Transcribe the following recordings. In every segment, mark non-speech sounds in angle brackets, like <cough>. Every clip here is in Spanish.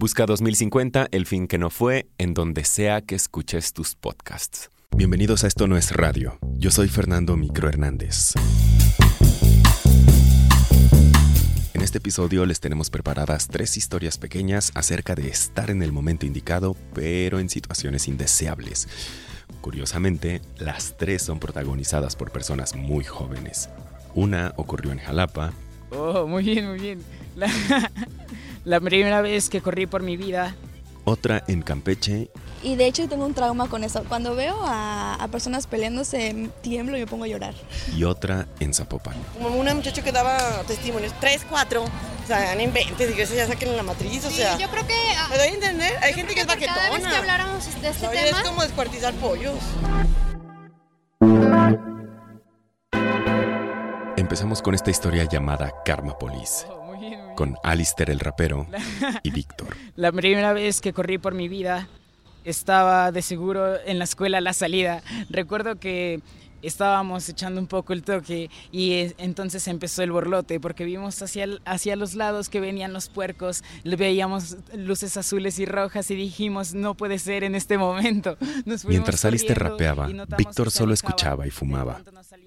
Busca 2050, el fin que no fue, en donde sea que escuches tus podcasts. Bienvenidos a Esto No es Radio. Yo soy Fernando Micro Hernández. En este episodio les tenemos preparadas tres historias pequeñas acerca de estar en el momento indicado, pero en situaciones indeseables. Curiosamente, las tres son protagonizadas por personas muy jóvenes. Una ocurrió en Jalapa. Oh, muy bien, muy bien. La, <laughs> la primera vez que corrí por mi vida. Otra en Campeche. Y de hecho tengo un trauma con eso. Cuando veo a, a personas peleándose, tiemblo y me pongo a llorar. Y otra en Zapopan. Como una muchacha que daba testimonios, tres, cuatro. O sea, no inventes, y que eso ya saquen la matriz, o sea. Sí, yo creo que. ah, ¿Me doy a entender? Hay gente que es por Cada vez que baquetona. habláramos de este Oye, tema. es como descuartizar pollos. Empezamos con esta historia llamada Karma Police, con Alistair el rapero <laughs> y Víctor. La primera vez que corrí por mi vida estaba de seguro en la escuela a la salida. Recuerdo que estábamos echando un poco el toque y entonces empezó el borlote porque vimos hacia, el- hacia los lados que venían los puercos, veíamos luces azules y rojas y dijimos no puede ser en este momento. <laughs> Nos Mientras corriendo rapeaba, Víctor solo escuchaba y fumaba.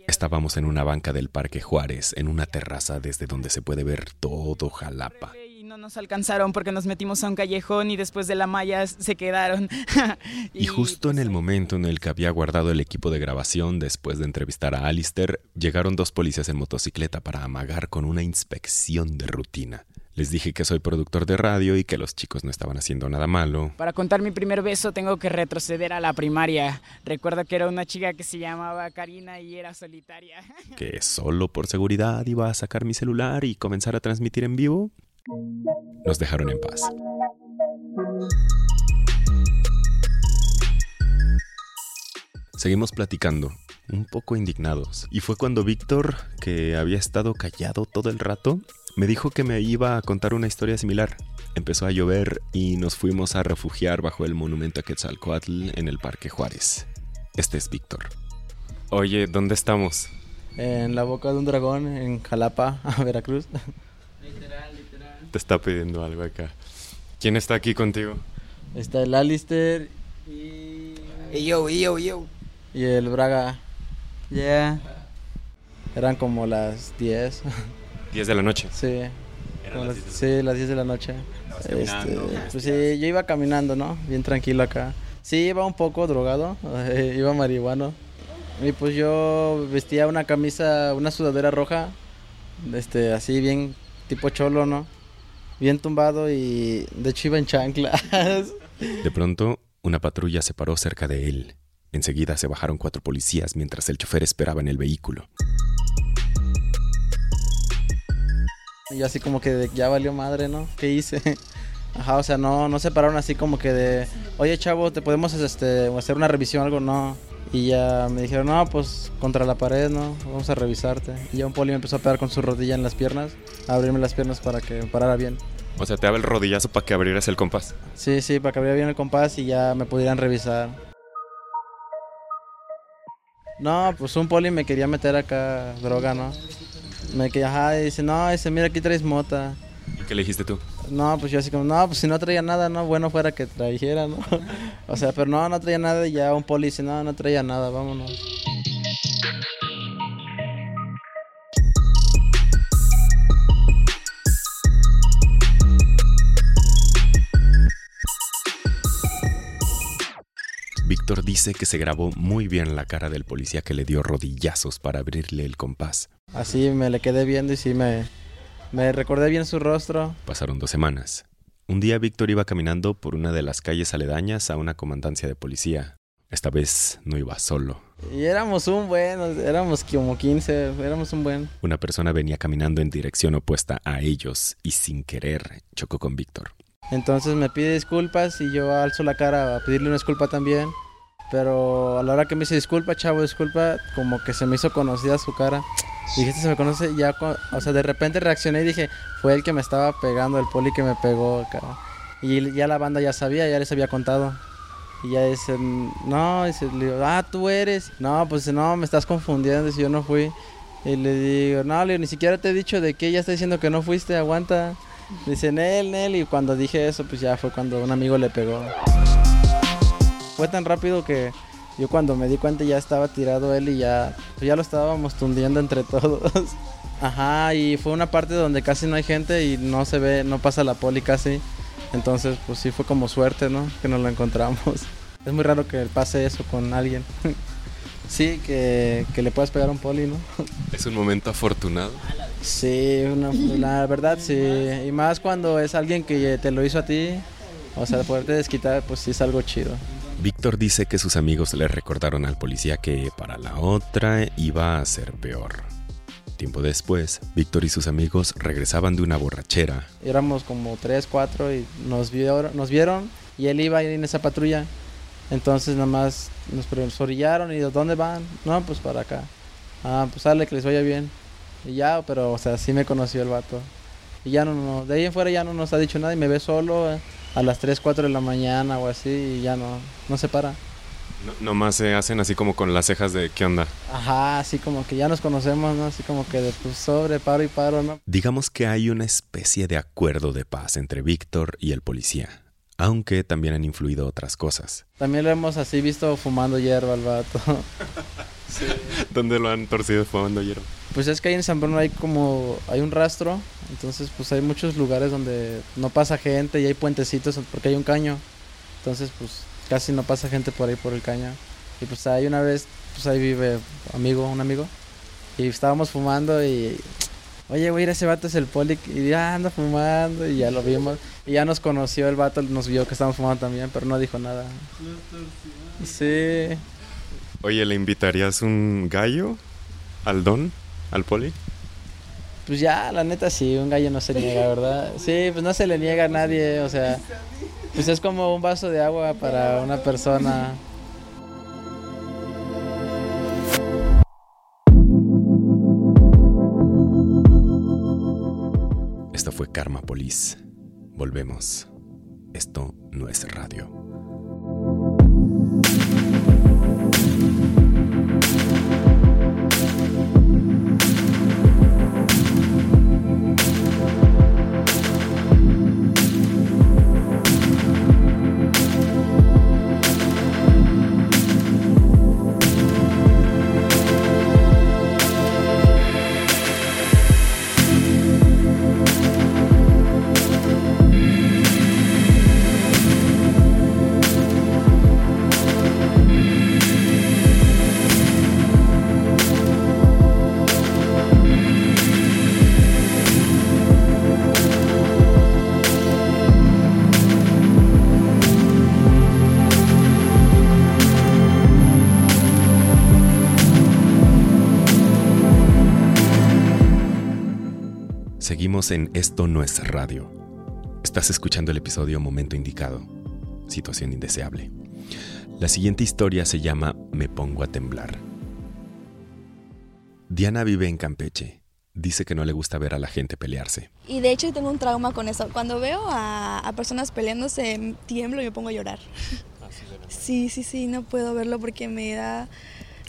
Estábamos en una banca del Parque Juárez, en una terraza desde donde se puede ver todo Jalapa. No nos alcanzaron porque nos metimos a un callejón y después de la malla se quedaron. <laughs> Y justo en el momento en el que había guardado el equipo de grabación después de entrevistar a Alistair, llegaron dos policías en motocicleta para amagar con una inspección de rutina. Les dije que soy productor de radio y que los chicos no estaban haciendo nada malo. Para contar mi primer beso tengo que retroceder a la primaria. Recuerdo que era una chica que se llamaba Karina y era solitaria. <laughs> que solo por seguridad iba a sacar mi celular y comenzar a transmitir en vivo, nos dejaron en paz. Seguimos platicando, un poco indignados, y fue cuando Víctor, que había estado callado todo el rato, me dijo que me iba a contar una historia similar. Empezó a llover y nos fuimos a refugiar bajo el monumento a Quetzalcoatl en el Parque Juárez. Este es Víctor. Oye, ¿dónde estamos? En la boca de un dragón en Jalapa, <laughs> Veracruz. Te está pidiendo algo acá. ¿Quién está aquí contigo? Está el Alistair y, Y yo, y yo, y yo. y el Braga. Ya. Eran como las 10. 10 de la noche. Sí. Como las- sí, las 10 de la noche. Este, pues sí, yo iba caminando, ¿no? Bien tranquilo acá. Sí, iba un poco drogado, <laughs> iba marihuano. Y pues yo vestía una camisa, una sudadera roja, este, así bien tipo cholo, ¿no? Bien tumbado y de hecho iba en chanclas. De pronto, una patrulla se paró cerca de él. Enseguida se bajaron cuatro policías mientras el chofer esperaba en el vehículo. Y yo así como que de, ya valió madre, ¿no? ¿Qué hice? <laughs> Ajá, o sea, no, no se pararon así como que de, oye chavo, ¿te podemos este, hacer una revisión o algo? No. Y ya me dijeron, no, pues contra la pared, ¿no? Vamos a revisarte. Y ya un poli me empezó a pegar con su rodilla en las piernas, a abrirme las piernas para que me parara bien. O sea, te daba el rodillazo para que abrieras el compás. Sí, sí, para que abriera bien el compás y ya me pudieran revisar. No, pues un poli me quería meter acá droga, ¿no? Me quería, ajá, y dice, no, dice, mira, aquí traes mota. ¿Y qué le dijiste tú? No, pues yo así como, no, pues si no traía nada, no, bueno fuera que trajera, ¿no? <laughs> o sea, pero no, no traía nada y ya un poli dice, no, no traía nada, vámonos. Víctor dice que se grabó muy bien la cara del policía que le dio rodillazos para abrirle el compás. Así me le quedé viendo y sí me, me recordé bien su rostro. Pasaron dos semanas. Un día Víctor iba caminando por una de las calles aledañas a una comandancia de policía. Esta vez no iba solo. Y éramos un buen, éramos como 15, éramos un buen. Una persona venía caminando en dirección opuesta a ellos y sin querer chocó con Víctor. Entonces me pide disculpas y yo alzo la cara a pedirle una disculpa también. Pero a la hora que me dice disculpa, chavo, disculpa, como que se me hizo conocida su cara. Dije, este se me conoce, ya, o sea, de repente reaccioné y dije, fue el que me estaba pegando, el poli que me pegó acá. Y ya la banda ya sabía, ya les había contado. Y ya dice, no, dice, le digo, ah, tú eres. No, pues no, me estás confundiendo, si yo no fui. Y le digo, no, ni siquiera te he dicho de qué, ya está diciendo que no fuiste, aguanta. Dice, Nel, Nel, y cuando dije eso, pues ya fue cuando un amigo le pegó. Fue tan rápido que yo cuando me di cuenta ya estaba tirado él y ya, pues ya lo estábamos tundiendo entre <laughs> todos. Ajá, y fue una parte donde casi no hay gente y no se ve, no pasa la poli casi. Entonces, pues sí fue como suerte, ¿no? Que nos lo encontramos. <laughs> Es muy raro que pase eso con alguien. <laughs> Sí, que, le puedas pegar a un poli, ¿no? Es un momento afortunado. Sí, la verdad sí. Y más cuando es alguien que te lo hizo a ti. O sea, poderte desquitar, pues sí es algo chido. Víctor dice que sus amigos le recordaron al policía que para la otra iba a ser peor. Tiempo después, Víctor y sus amigos regresaban de una borrachera. Éramos como tres, cuatro y nos vieron, nos vieron y él iba en esa patrulla. Entonces nada más nos orillaron y ¿dónde van? No, pues para acá. Ah, pues sale que les vaya bien. Y ya, pero o sea, sí me conoció el vato. Y ya no, no, de ahí en fuera ya no nos ha dicho nada y me ve solo. Eh a las 3, 4 de la mañana o así y ya no, no se para. No, nomás se hacen así como con las cejas de ¿qué onda? Ajá, así como que ya nos conocemos, ¿no? Así como que de pues, sobre, paro y paro, ¿no? Digamos que hay una especie de acuerdo de paz entre Víctor y el policía, aunque también han influido otras cosas. También lo hemos así visto fumando hierba al vato. <laughs> sí. ¿Dónde lo han torcido fumando hierba? Pues es que ahí en San Bruno hay como, hay un rastro, entonces pues hay muchos lugares donde no pasa gente y hay puentecitos porque hay un caño. Entonces pues casi no pasa gente por ahí por el caño. Y pues ahí una vez, pues ahí vive amigo, un amigo. Y estábamos fumando y, oye, güey, ese vato es el poli. Y ya anda fumando y ya lo vimos. Y ya nos conoció el vato, nos vio que estábamos fumando también, pero no dijo nada. Sí. Oye, ¿le invitarías un gallo al don? Al poli? Pues ya, la neta sí, un gallo no se niega, ¿verdad? Sí, pues no se le niega a nadie, o sea, pues es como un vaso de agua para una persona. Esto fue Karma Polis. Volvemos. Esto no es radio. En Esto no es radio. Estás escuchando el episodio Momento Indicado, situación indeseable. La siguiente historia se llama Me pongo a temblar. Diana vive en Campeche. Dice que no le gusta ver a la gente pelearse. Y de hecho tengo un trauma con eso. Cuando veo a, a personas peleándose, tiemblo y me pongo a llorar. Ah, sí, sí, sí, no puedo verlo porque me da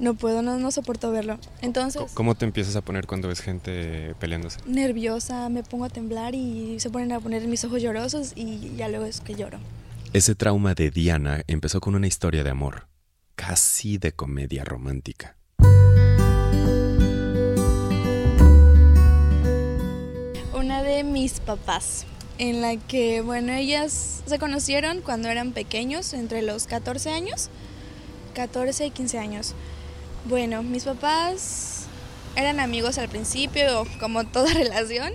no puedo, no, no soporto verlo. Entonces... ¿Cómo te empiezas a poner cuando ves gente peleándose? Nerviosa, me pongo a temblar y se ponen a poner mis ojos llorosos y ya luego es que lloro. Ese trauma de Diana empezó con una historia de amor, casi de comedia romántica. Una de mis papás, en la que, bueno, ellas se conocieron cuando eran pequeños, entre los 14 años, 14 y 15 años. Bueno, mis papás eran amigos al principio, como toda <laughs> relación,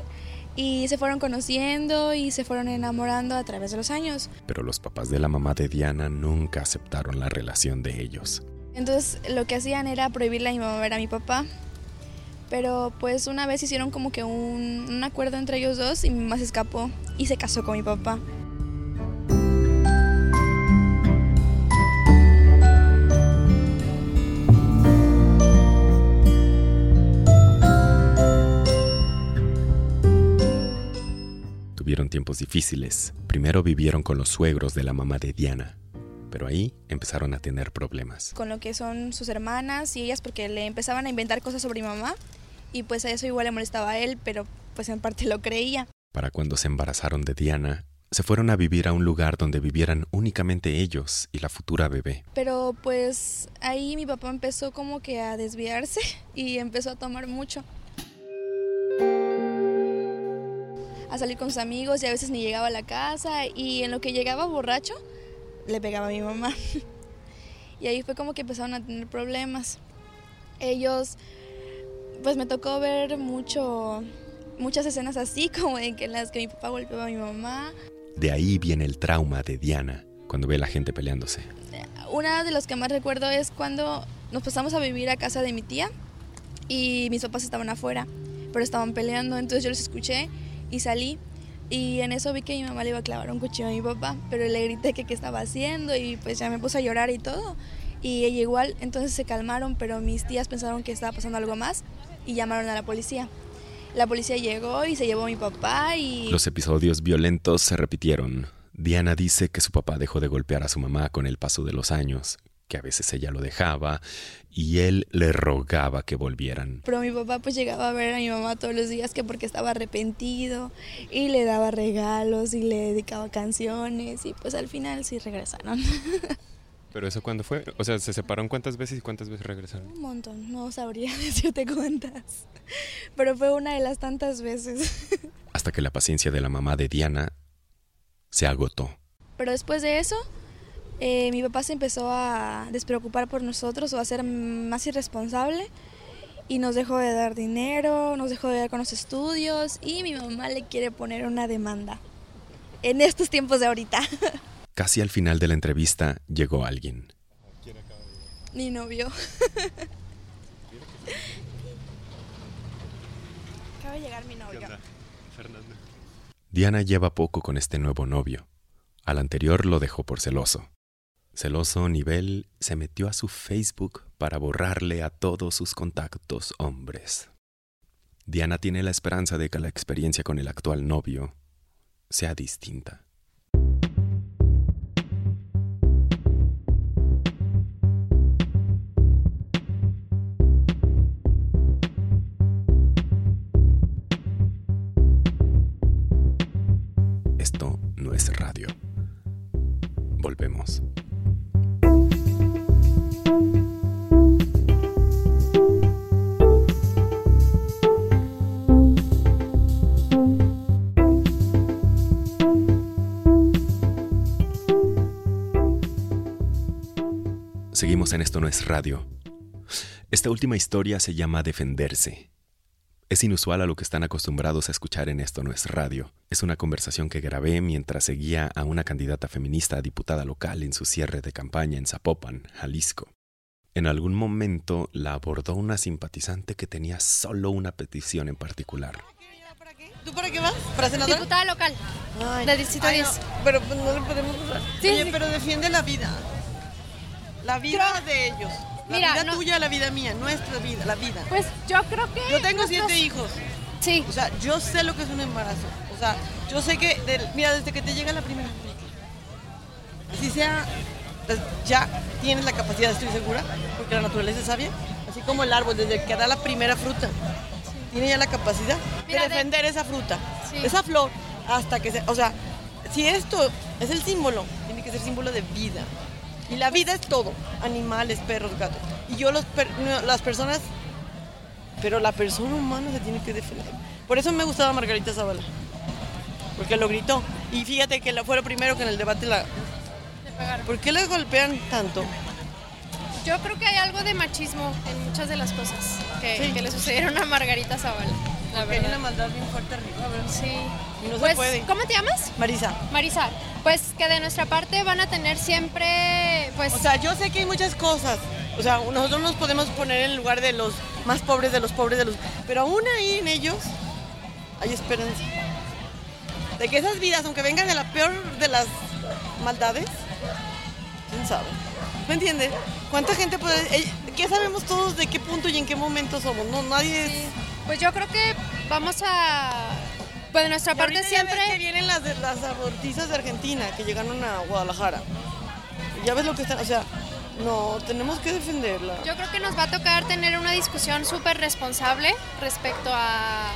y se fueron conociendo y se fueron enamorando a través de los años. Pero los papás de la mamá de Diana nunca aceptaron la relación de ellos. Entonces lo que hacían era prohibirle a mi mamá ver a mi papá. Pero pues una vez hicieron como que un, un acuerdo entre ellos dos y mi mamá se escapó y se casó con mi papá. Tiempos difíciles. Primero vivieron con los suegros de la mamá de Diana, pero ahí empezaron a tener problemas. Con lo que son sus hermanas y ellas porque le empezaban a inventar cosas sobre mi mamá y pues a eso igual le molestaba a él, pero pues en parte lo creía. Para cuando se embarazaron de Diana, se fueron a vivir a un lugar donde vivieran únicamente ellos y la futura bebé. Pero pues ahí mi papá empezó como que a desviarse <laughs> y empezó a tomar mucho. A salir con sus amigos y a veces ni llegaba a la casa y en lo que llegaba borracho le pegaba a mi mamá. <laughs> Y ahí fue como que empezaron a tener problemas. Ellos, pues me tocó ver mucho, muchas escenas así, <laughs> como en que las que mi papá golpeaba a mi mamá. De ahí viene el trauma de Diana cuando ve a la gente peleándose. Una de los que más recuerdo es cuando nos pasamos a vivir a casa de mi tía y mis papás estaban afuera, pero estaban peleando, entonces yo los escuché y salí y en eso vi que mi mamá le iba a clavar un cuchillo a mi papá, pero le grité que qué estaba haciendo y pues ya me puse a llorar y todo. Y ella igual, entonces se calmaron, pero mis tías pensaron que estaba pasando algo más y llamaron a la policía. La policía llegó y se llevó a mi papá y... Los episodios violentos se repitieron. Diana dice que su papá dejó de golpear a su mamá con el paso de los años, que a veces ella lo dejaba y él le rogaba que volvieran. Pero mi papá pues llegaba a ver a mi mamá todos los días que porque estaba arrepentido y le daba regalos y le dedicaba canciones y pues al final sí regresaron. <laughs> ¿Pero eso cuándo fue? O sea, ¿se separaron cuántas veces y cuántas veces regresaron? Un montón, no sabría <laughs> decirte cuántas, pero fue una de las tantas veces. <laughs> Hasta que la paciencia de la mamá de Diana se agotó. Pero después de eso, eh, mi papá se empezó a despreocupar por nosotros o a ser más irresponsable y nos dejó de dar dinero, nos dejó de dar con los estudios y mi mamá le quiere poner una demanda en estos tiempos de ahorita. <laughs> Casi al final de la entrevista llegó alguien. Mi novio. <laughs> Acaba de llegar mi novio. Fernando. Diana lleva poco con este nuevo novio. Al anterior lo dejó por celoso. Celoso nivel se metió a su Facebook para borrarle a todos sus contactos hombres. Diana tiene la esperanza de que la experiencia con el actual novio sea distinta. Esto no es radio. Volvemos. Seguimos en Esto no es radio. Esta última historia se llama Defenderse. Es inusual a lo que están acostumbrados a escuchar en Esto no es radio. Es una conversación que grabé mientras seguía a una candidata feminista a diputada local en su cierre de campaña en Zapopan, Jalisco. En algún momento la abordó una simpatizante que tenía solo una petición en particular. ¿Tú para qué vas? ¿Para senadora? Diputada local Ay, de Distrito ay, no, 10. pero pues, no le podemos usar. Sí, Oye, sí. pero defiende la vida. La vida de ellos. La Mira, vida no- tuya, la vida mía, nuestra vida, la vida. Pues yo creo que. Yo tengo nuestros- siete hijos. Sí. O sea, yo sé lo que es un embarazo. O sea, yo sé que, mira, desde que te llega la primera fruta, así sea, pues, ya tienes la capacidad, estoy segura, porque la naturaleza es sabia, así como el árbol, desde que da la primera fruta, tiene ya la capacidad Mira, de de- defender esa fruta, Sí. esa flor, hasta que se, o sea, si esto es el símbolo, tiene que ser símbolo de vida. Y la vida es todo, animales, perros, gatos. Y yo los, per- las personas pero la persona humana se tiene que defender. Por eso me gustaba Margarita Zavala. Porque lo gritó. Y fíjate que la- fue lo primero que en el debate la... ¿Por qué le golpean tanto? Yo creo que hay algo de machismo en muchas de las cosas que, Sí. que le sucedieron a Margarita Zavala. La Porque hay una verdad. maldad bien fuerte arriba, ¿verdad? Sí. Se pues, puede. ¿Cómo te llamas? Marisa. Marisa. Pues que de nuestra parte van a tener siempre, pues. O sea, yo sé que hay muchas cosas. O sea, nosotros nos podemos poner en el lugar de los más pobres, de los pobres, de los... Pero aún ahí en ellos hay esperanza. De que esas vidas, aunque vengan de la peor de las maldades, quién sabe. ¿Me entiendes? ¿Cuánta gente puede...? eh, ¿Qué sabemos todos de qué punto y en qué momento somos? No, nadie es... Pues yo creo que vamos a Pues de nuestra Y parte ahorita ya ves siempre... que vienen las, las abortizas de Argentina que llegaron a Guadalajara. Ya ves lo que están, o sea, no, tenemos que defenderla. Yo creo que nos va a tocar tener una discusión súper responsable respecto a...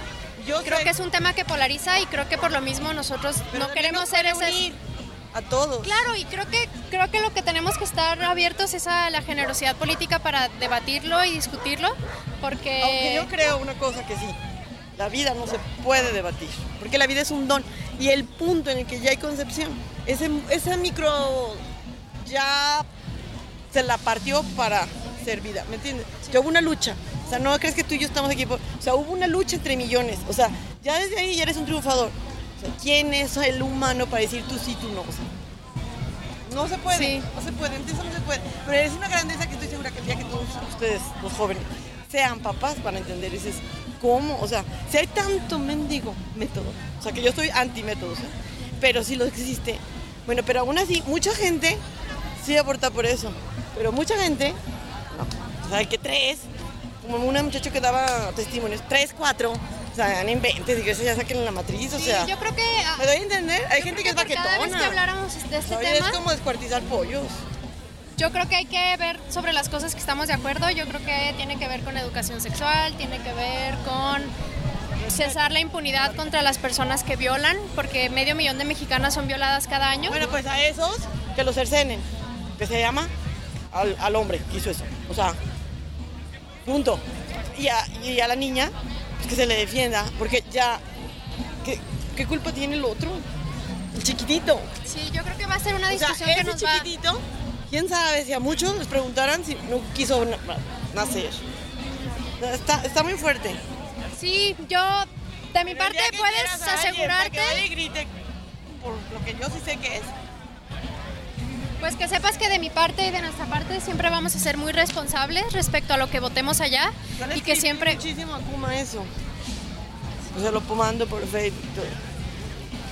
Yo Creo sé, que es un tema que polariza y creo que por lo mismo nosotros pero no queremos ser ese... unir a todos. Claro, y creo que creo que lo que tenemos que estar abiertos es a la generosidad política para debatirlo y discutirlo, porque Aunque yo creo una cosa que sí, la vida no se puede debatir, porque la vida es un don. Y el punto en el que ya hay concepción, ese, ese micro ya se la partió para ser vida, ¿me entiendes? Ya hubo una lucha, o sea, no crees que tú y yo estamos aquí, por- o sea, hubo una lucha entre millones, o sea, ya desde ahí ya eres un triunfador. O sea, ¿quién es el humano para decir tú sí, tú no? O sea, no se puede, Sí. no se puede, entonces no se puede. Pero es una grandeza que estoy segura que el día que todos ustedes, los jóvenes, sean papás van a entender. Dices, ¿cómo? O sea, si hay tanto mendigo método, o sea, que yo estoy anti-métodos, ¿eh? pero si lo existe. Bueno, pero aún así, mucha gente sí aporta por eso, pero mucha gente, no. O sea, que tres, como una muchacha que daba testimonios, tres, cuatro, o sea, no inventes, y que eso ya saquen la matriz, o Sí, sea. yo creo que ah, ¿Me doy a entender? Hay gente que es por Cada vez que baquetona. habláramos de este Oye, tema, es como descuartizar pollos. Yo creo que hay que ver sobre las cosas que estamos de acuerdo. Yo creo que tiene que ver con educación sexual, tiene que ver con cesar la impunidad contra las personas que violan, porque medio millón de mexicanas son violadas cada año. Bueno, pues a esos que los cercenen, que se llama al, al hombre que hizo eso. O sea, punto. Y a, y a la niña, pues que se le defienda, porque ya, ¿qué, qué culpa tiene el otro? El chiquitito. Sí, yo creo que va a ser una O sea, discusión que nos va... quién sabe si a muchos les preguntaran si no quiso na- nacer. Está, está muy fuerte. Sí, yo, de mi Pero parte, puedes alguien asegurarte... que grite por lo que yo sí sé que es. Pues que sepas que de mi parte y de nuestra parte siempre vamos a ser muy responsables respecto a lo que votemos allá y que siempre... muchísimo eso. O sea, lo mando por Facebook.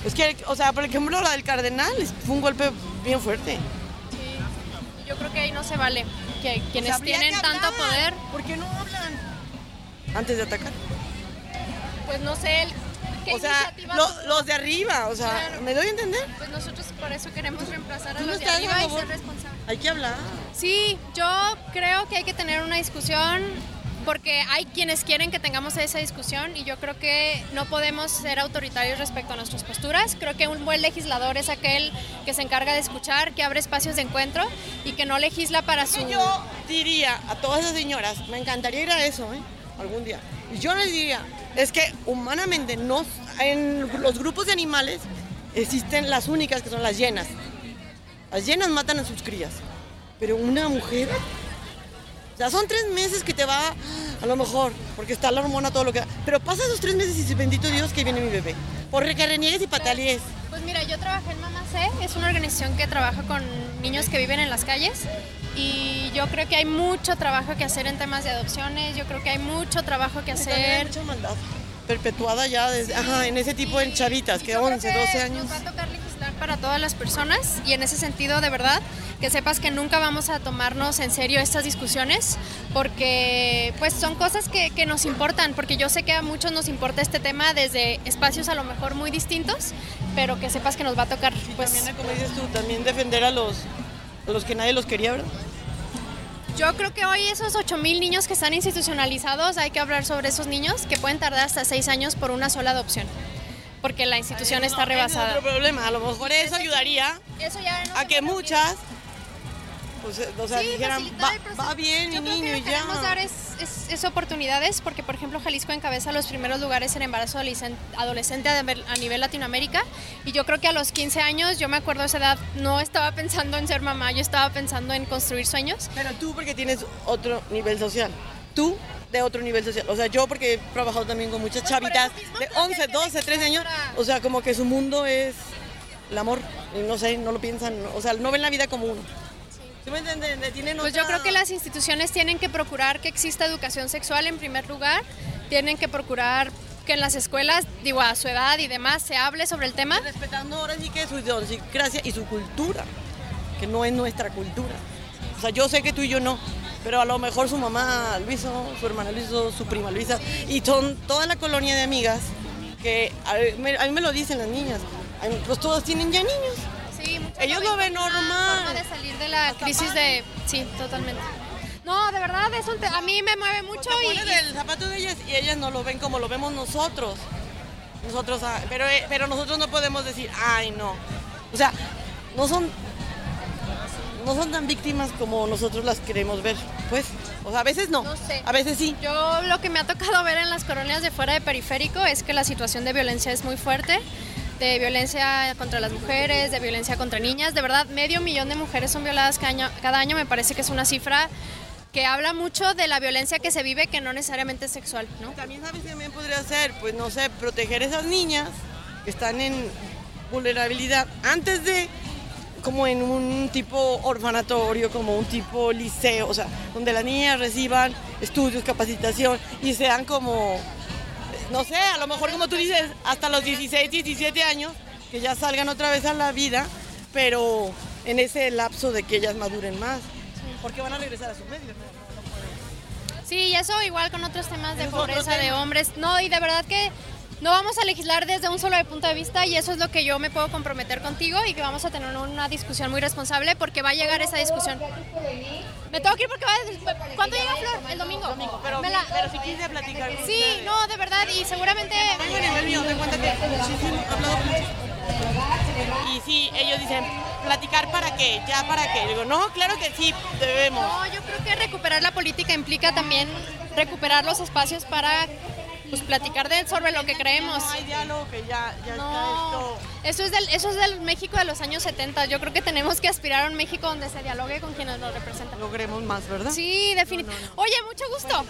Es que, o sea, por ejemplo, la del Cardenal fue un golpe bien fuerte. Yo creo que ahí no se vale que O quienes tienen que tanto poder, ¿Por qué no hablan? Antes de atacar. pues no sé el- qué O sea, iniciativa lo- los de arriba, o sea, Claro. ¿me doy a entender? Pues nosotros por eso queremos reemplazar a ¿Tú no los de arriba y ser responsables. Hay que hablar. Sí, yo creo que hay que tener una discusión porque hay quienes quieren que tengamos esa discusión y yo creo que no podemos ser autoritarios respecto a nuestras posturas. Creo que un buen legislador es aquel que se encarga de escuchar, que abre espacios de encuentro y que no legisla para su... Yo diría a todas esas señoras, me encantaría ir a eso, ¿eh? Algún día. Yo les diría, es que humanamente no, en los grupos de animales existen las únicas que son las llenas. Las llenas matan a sus crías. Pero una mujer, sea, son tres meses que te va, a lo mejor, porque está la hormona, todo lo que da. Pero pasa esos tres meses y bendito Dios que viene mi bebé. Por que reniegues y patalees. Pues mira, yo trabajé en Mamá C, es una organización que trabaja con niños que viven en las calles y yo creo que hay mucho trabajo que hacer en temas de adopciones, yo creo que hay mucho trabajo que También hay hacer. mucha maldad perpetuada ya desde, ajá, en ese tipo de chavitas, que yo creo 11, 12 años. Nos va a tocar legislar para todas las personas y en ese sentido, de verdad, que sepas que nunca vamos a tomarnos en serio estas discusiones porque pues son cosas que, que nos importan, porque yo sé que a muchos nos importa este tema desde espacios a lo mejor muy distintos, pero que sepas que nos va a tocar pues... También, como dices tú, también defender a los, a los que nadie los quería, ¿verdad? Yo creo que hoy esos 8.000 niños que están institucionalizados, hay que hablar sobre esos niños que pueden tardar hasta 6 años por una sola adopción, porque la institución está No, ese rebasada. Es otro problema. A lo mejor eso ayudaría Eso ya no a que muchas, pues, eh, o sea, Sí, dijeran, va, va bien mi niño y ya. dar es, es- es oportunidades, porque por ejemplo Jalisco encabeza los primeros lugares en embarazo adolescen- adolescente a nivel- Latinoamérica, y yo creo que a los 15 años, yo me acuerdo esa edad, no estaba pensando en ser mamá, yo estaba pensando en construir sueños. Pero tú porque tienes otro nivel social. Tú de otro nivel social. O sea, yo porque he trabajado también con muchas Pues chavitas mismo de creo que 11, tiene 12, que 13 años. O sea, como que su mundo es el amor. Y no sé, no lo piensan. O sea, no ven la vida como uno. ¿Sí me entienden? Tienen Pues yo creo que las instituciones tienen que procurar que exista educación sexual en primer lugar, tienen que procurar que en las escuelas, digo, a su edad y demás, se hable sobre el tema. Respetando ahora sí que su idiosincrasia y su cultura, que no es nuestra cultura. O sea, yo sé que tú y yo no, pero a lo mejor su mamá lo hizo, su hermana lo hizo, su prima hizo, y son toda la colonia de amigas porque a mí, a mí me lo dicen las niñas, pues todos tienen ya niños. Ellos lo ven normal. forma de salir de la crisis de... Sí, totalmente. No, de verdad, es un te- a mí me mueve mucho y... del zapato de ellas y ellas no lo ven como lo vemos nosotros. Nosotros, ah, pero, eh, pero nosotros no podemos decir, ay no. O sea, no son, no son tan víctimas como nosotros las queremos ver, pues. O sea, a veces no, No sé. a veces sí. Yo lo que me ha tocado ver en las colonias de fuera de periférico es que la situación de violencia es muy fuerte, de violencia contra las mujeres, de violencia contra niñas. De verdad, medio millón de mujeres son violadas cada año, me parece que es una cifra que habla mucho de la violencia que se vive, que no necesariamente es sexual, ¿no? También sabes que también podría ser, pues no sé, proteger esas niñas que están en vulnerabilidad antes de como en un tipo orfanatorio, como un tipo liceo, o sea, donde las niñas reciban estudios, capacitación y sean como, no sé, a lo mejor como tú dices, hasta los 16, 17 años, que ya salgan otra vez a la vida, pero en ese lapso de que ellas maduren más, porque van a regresar a sus medios. ¿no? Sí, y eso igual con otros temas de pobreza de hombres. No, y de verdad que no vamos a legislar desde un solo punto de vista y eso es lo que yo me puedo comprometer contigo y que vamos a tener una discusión muy responsable porque va a llegar esa discusión. Me tengo que ir porque va a... ¿Cuándo llega Flor? El domingo. Pero, Me la- pero si quise platicar. Sí, no, de verdad, y seguramente... Tengo en el mío, te cuenta que. Y sí, ellos dicen, platicar para qué, ya para qué. Digo, no, claro que sí, debemos. No, yo creo que recuperar la política implica también recuperar los espacios para pues, platicar de, sobre lo que creemos. No hay diálogo, que ya, ya No, está eso es, del, eso es del México de los años 70. Yo creo que tenemos que aspirar a un México donde se dialogue con quienes nos representan. esto. Logremos más, ¿verdad? Sí, definitivamente. Oye, mucho gusto.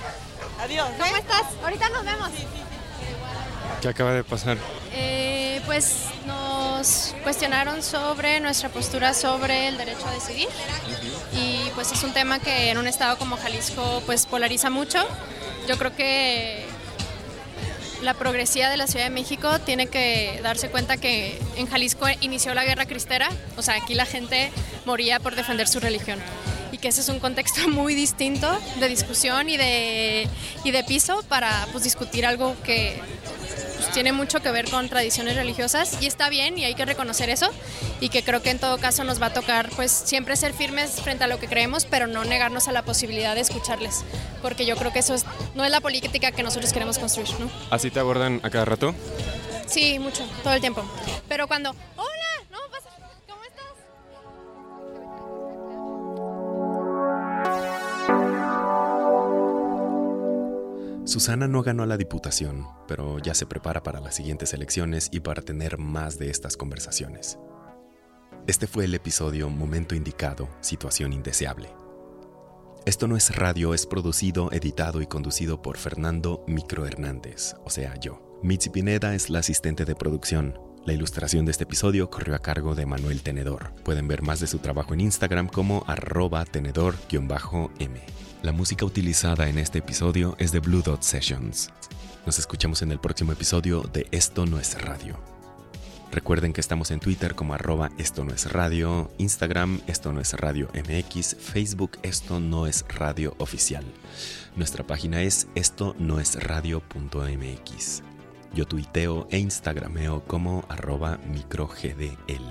Adiós. ¿eh? ¿Cómo estás? Ahorita nos vemos. ¿Qué acaba de pasar? Eh, pues nos cuestionaron sobre nuestra postura sobre el derecho a decidir y pues es un tema que en un estado como Jalisco pues polariza mucho. Yo creo que la progresía de la Ciudad de México tiene que darse cuenta que en Jalisco inició la guerra cristera, o sea, aquí la gente moría por defender su religión. Y que ese es un contexto <laughs> muy distinto de discusión y de, y de piso para pues, discutir algo que pues, tiene mucho que ver con tradiciones religiosas y está bien y hay que reconocer eso y que creo que en todo caso nos va a tocar pues siempre ser firmes frente a lo que creemos pero no negarnos a la posibilidad de escucharles porque yo creo que eso es- no es la política que nosotros queremos construir, ¿no? ¿Así te abordan a cada rato? Sí, mucho, todo el tiempo. Pero cuando, hola, Susana no ganó la diputación, pero ya se prepara para las siguientes elecciones y para tener más de estas conversaciones. Este fue el episodio Momento Indicado, Situación Indeseable. Esto no es radio, es producido, editado y conducido por Fernando Micro Hernández, o sea, yo. Mitzi Pineda es la asistente de producción. La ilustración de este episodio corrió a cargo de Manuel Tenedor. Pueden ver más de su trabajo en Instagram como arroba tenedor-m. La música utilizada en este episodio es de Blue Dot Sessions. Nos escuchamos en el próximo episodio de Esto no es radio. Recuerden que estamos en Twitter como arroba esto no es radio, Instagram esto no es radio MX, Facebook esto no es radio oficial. Nuestra página es esto no es radio.mx. Yo tuiteo e instagrameo como arroba microgdl.